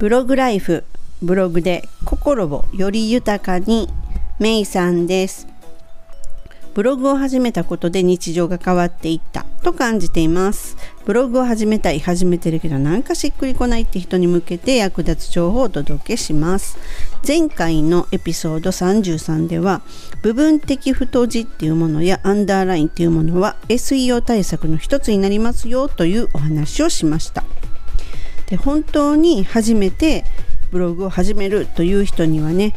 ブログライフブログで心をより豊かにメイさんです。ブログを始めたことで日常が変わっていったと感じています。ブログを始めたい始めてるけどなんかしっくりこないって人に向けて役立つ情報をお届けします。前回のエピソード33では部分的太字っていうものやアンダーラインっていうものは SEO 対策の一つになりますよというお話をしました。で本当に初めてブログを始めるという人にはね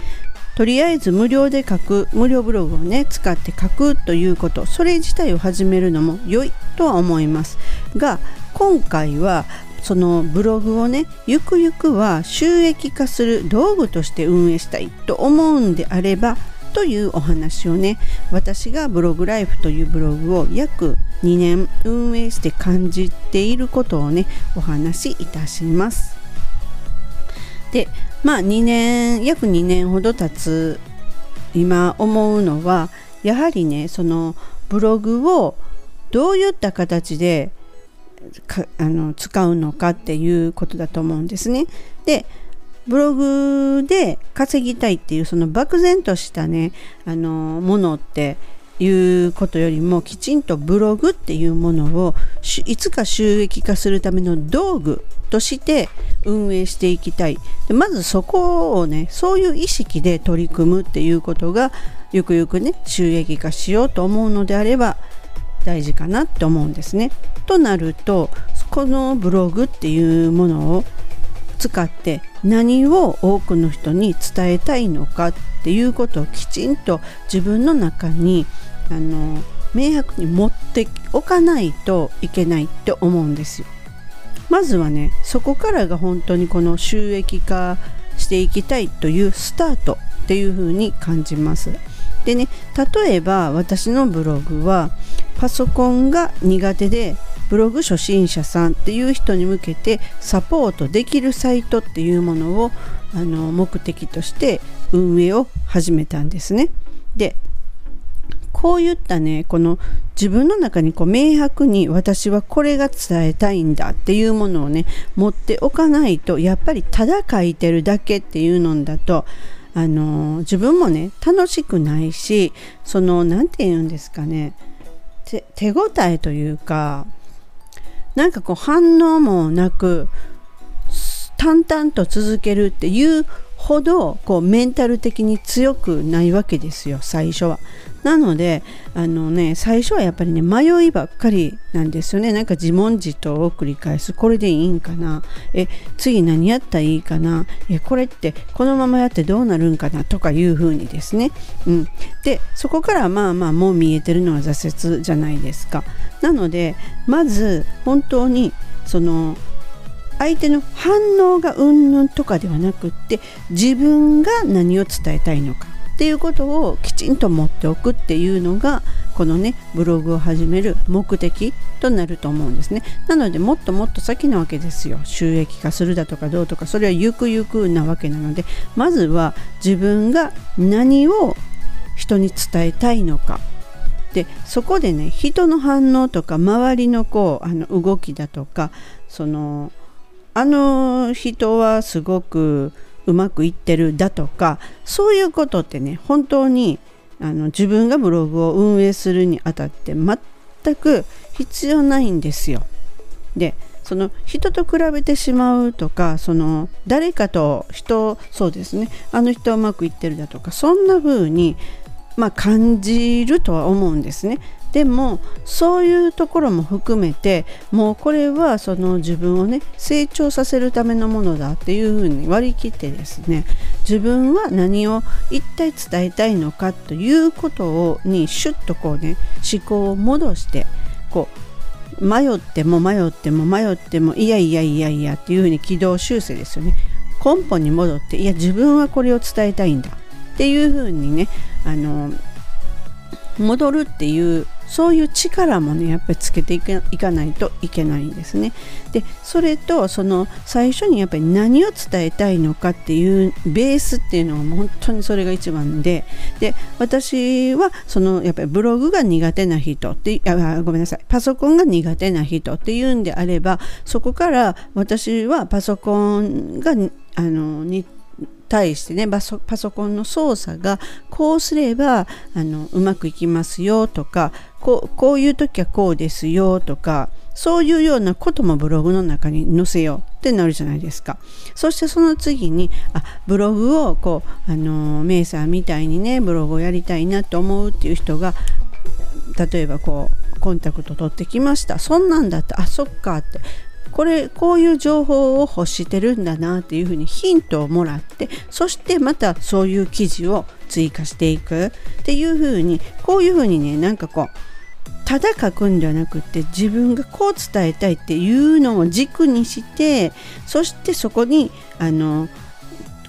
とりあえず無料で書く無料ブログをね使って書くということそれ自体を始めるのも良いとは思います。が今回はそのブログをねゆくゆくは収益化する道具として運営したいと思うんであればというお話をね私がブログライフというブログを約2年運営して感じていることをねお話しいたしますでまあ2年約2年ほど経つ今思うのはやはりねそのブログをどういった形であの使うのかっていうことだと思うんですね。でブログで稼ぎたいっていうその漠然としたねあのものっていうことよりもきちんとブログっていうものをいつか収益化するための道具として運営していきたいでまずそこをねそういう意識で取り組むっていうことがゆくゆくね収益化しようと思うのであれば大事かなって思うんですね。となるとこのブログっていうものを使って何を多くの人に伝えたいのかっていうことをきちんと自分の中にあの明白に持っておかないといけないって思うんですよ。まずはねそこからが本当にこの収益化していきたいというスタートっていう風に感じます。でね例えば私のブログはパソコンが苦手でブログ初心者さんっていう人に向けてサポートできるサイトっていうものをあの目的として運営を始めたんですね。でこういったねこの自分の中にこう明白に私はこれが伝えたいんだっていうものをね持っておかないとやっぱりただ書いてるだけっていうのだとあの自分もね楽しくないしその何て言うんですかね手応えというかなんかこう反応もなく淡々と続けるっていうほどこうメンタル的に強くないわけですよ最初は。なのであのね最初はやっぱりね迷いばっかりなんですよね。なんか自問自答を繰り返す。これでいいんかな？え次何やったらいいかな？えこれってこのままやってどうなるんかな？とかいうふうにですね、うん、でそこからまあまあもう見えてるのは挫折じゃないですか。なのでまず本当にその相手の反応がうんぬんとかではなくって自分が何を伝えたいのかっていうことをきちんと持っておくっていうのがこのねブログを始める目的となると思うんですね。なのでもっともっと先なわけですよ。収益化するだとかどうとかそれはゆくゆくなわけなのでまずは自分が何を人に伝えたいのか。でそこでね人の反応とか周りのこうあの動きだとかそのあの人はすごくうまくいってるだとかそういうことってね本当にあの自分がブログを運営するにあたって全く必要ないんですよ。でその人と比べてしまうとかその誰かと人そうですねあの人はうまくいってるだとかそんな風にまあ感じるとは思うんですね。でもそういうところも含めてもうこれはその自分をね成長させるためのものだっていうふうに割り切ってですね自分は何を一体伝えたいのかということをにシュッとこうね思考を戻してこう迷っても迷っても迷ってもいやいやいやいやっていうふうに軌道修正ですよね。根本に戻っていや自分はこれを伝えたいんだっていうふうにねあの戻るっていうそういう力もねやっぱりつけていかないといけないんですね。でそれとその最初にやっぱり何を伝えたいのかっていうベースっていうのは本当にそれが一番でで私はそのやっぱりブログが苦手な人ってあごめんなさいパソコンが苦手な人っていうんであればそこから私はパソコンがあのに対してねパソコンの操作がこうすればあのうまくいきますよとかこうこういう時はこうですよとかそういうようなこともブログの中に載せようってなるじゃないですか。そしてその次にあブログをこうあのメイさんみたいにねブログをやりたいなと思うっていう人が例えばこうコンタクト取ってきました。そんなんだってあそっかって。これこういう情報を欲してるんだなっていうふうにヒントをもらってそしてまたそういう記事を追加していく。っていうふうにこういうふうにねなんかこうただ書くんではなくて自分がこう伝えたいっていうのを軸にしてそしてそこにあの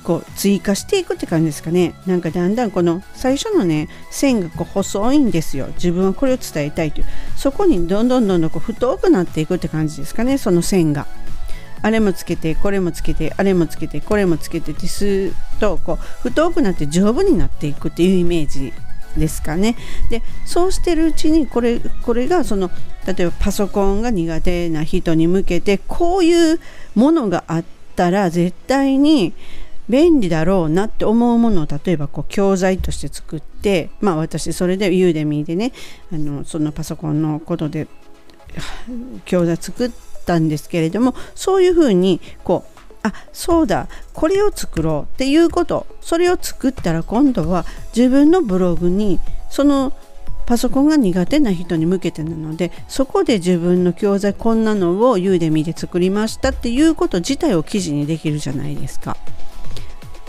こう追加していくって感じですかねなんかだんだんこの最初のね線がこう細いんですよ自分はこれを伝えたいというそこにどんどんどんどんこう太くなっていくって感じですかねその線が。あれもつけてこれもつけてあれもつけてこれもつけてってするとこう太くなって丈夫になっていくっていうイメージですかね。でそうしてるうちにこれこれがその例えばパソコンが苦手な人に向けてこういうものがあったら絶対に便利だろうなって思うものを例えばこう教材として作ってまあ私それでユーデミーでねあのそのパソコンのことで教材作ったんですけれどもそういうふうにこうあそうだこれを作ろうっていうことそれを作ったら今度は自分のブログにそのパソコンが苦手な人に向けてなのでそこで自分の教材こんなのをユーデミーで作りましたっていうこと自体を記事にできるじゃないですか。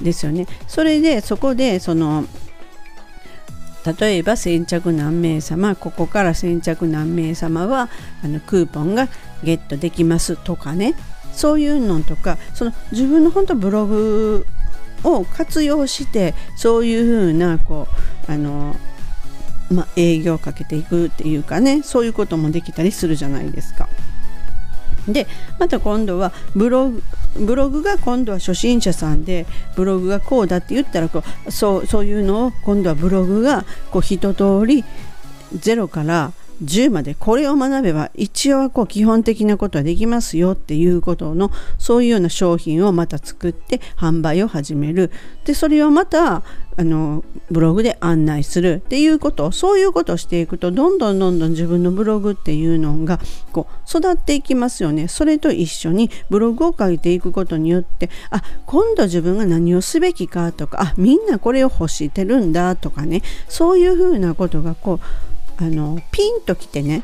ですよね。それでそこでその例えば先着何名様ここから先着何名様はあのクーポンがゲットできますとかねそういうのとかその自分の本当ブログを活用してそういうふうなこうあの、まあ、営業をかけていくっていうかねそういうこともできたりするじゃないですか。でまた今度はブログブログが今度は初心者さんでブログがこうだって言ったらこうそうそういうのを今度はブログがこう一通りゼロから10までこれを学べば一応はこう基本的なことはできますよっていうことのそういうような商品をまた作って販売を始める。でそれをまたあのブログで案内する。っていうことそういうことをしていくとどんどんどんどん自分のブログっていうのがこう育っていきますよね。それと一緒にブログを書いていくことによってあ今度自分が何をすべきかとかあみんなこれを欲してるんだとかね。そういうふうなことがこうあのピンときてね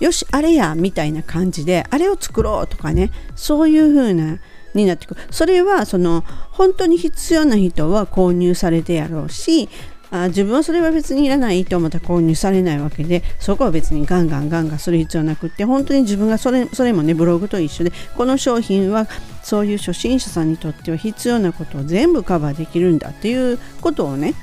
よしあれやみたいな感じであれを作ろうとかねそういう風なになってくる。それはその本当に必要な人は購入されてやろうしあ自分はそれは別にいらないと思ったら購入されないわけでそこは別にガンガンガンガンする必要なくって本当に自分がそれそれもねブログと一緒でこの商品はそういう初心者さんにとっては必要なことを全部カバーできるんだっていうことをね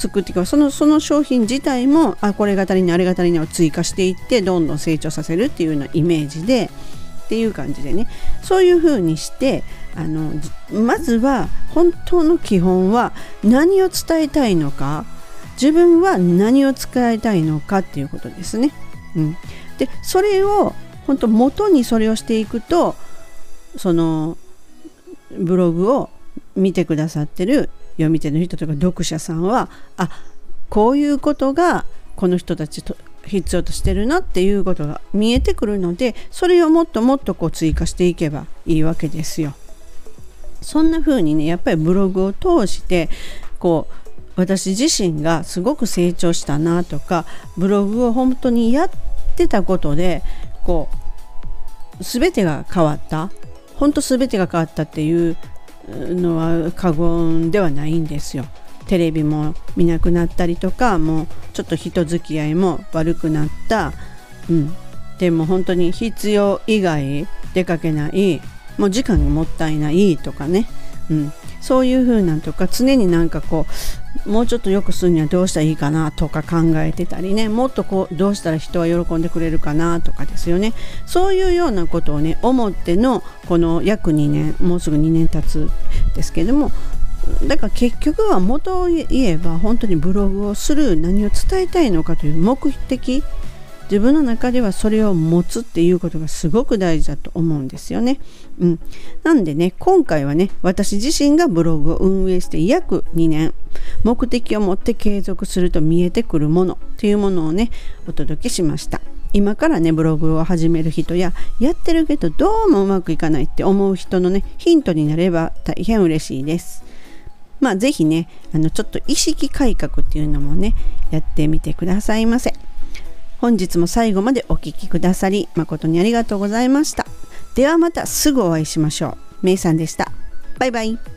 作っていくそのその商品自体もあこれが足りないあれが足りないを追加していってどんどん成長させるっていうようなイメージでっていう感じでねそういう風にしてあのまずは本当の基本は何を伝えたいのか自分は何を使いたいのかっていうことですね。うん、でそれを本当元にそれをしていくとそのブログを見てくださってる読み手の人とか読者さんはあこういうことがこの人たちと必要としてるなっていうことが見えてくるのでそれをもっともっとこう追加していけばいいわけですよ。そんな風にねやっぱりブログを通してこう私自身がすごく成長したなとかブログを本当にやってたことでこう全てが変わった本当全てが変わったっていうのは過言ではないんですよ。テレビも見なくなったりとかもうちょっと人付き合いも悪くなった、うん、でも本当に必要以外出かけない。もう時間がもったいないとかね、うん、そういう風なんとか常になんかこうもうちょっと良くするにはどうしたらいいかなとか考えてたりね。もっとこうどうしたら人は喜んでくれるかなとかですよね。そういうようなことをね思ってのこの約2年もうすぐ2年経つですけどもだから結局は元を言えば本当にブログをする何を伝えたいのかという目的自分の中ではそれを持つっていうことがすごく大事だと思うんですよね。うん、なんでね今回はね私自身がブログを運営して約2年目的を持って継続すると見えてくるものというものをねお届けしました。今からねブログを始める人ややってるけどどうもうまくいかないって思う人のねヒントになれば大変嬉しいです。まあ是非ねあのちょっと意識改革っていうのもねやってみてくださいませ。本日も最後までお聴きくださり誠にありがとうございました。ではまたすぐお会いしましょう。めいさんでした。バイバイ。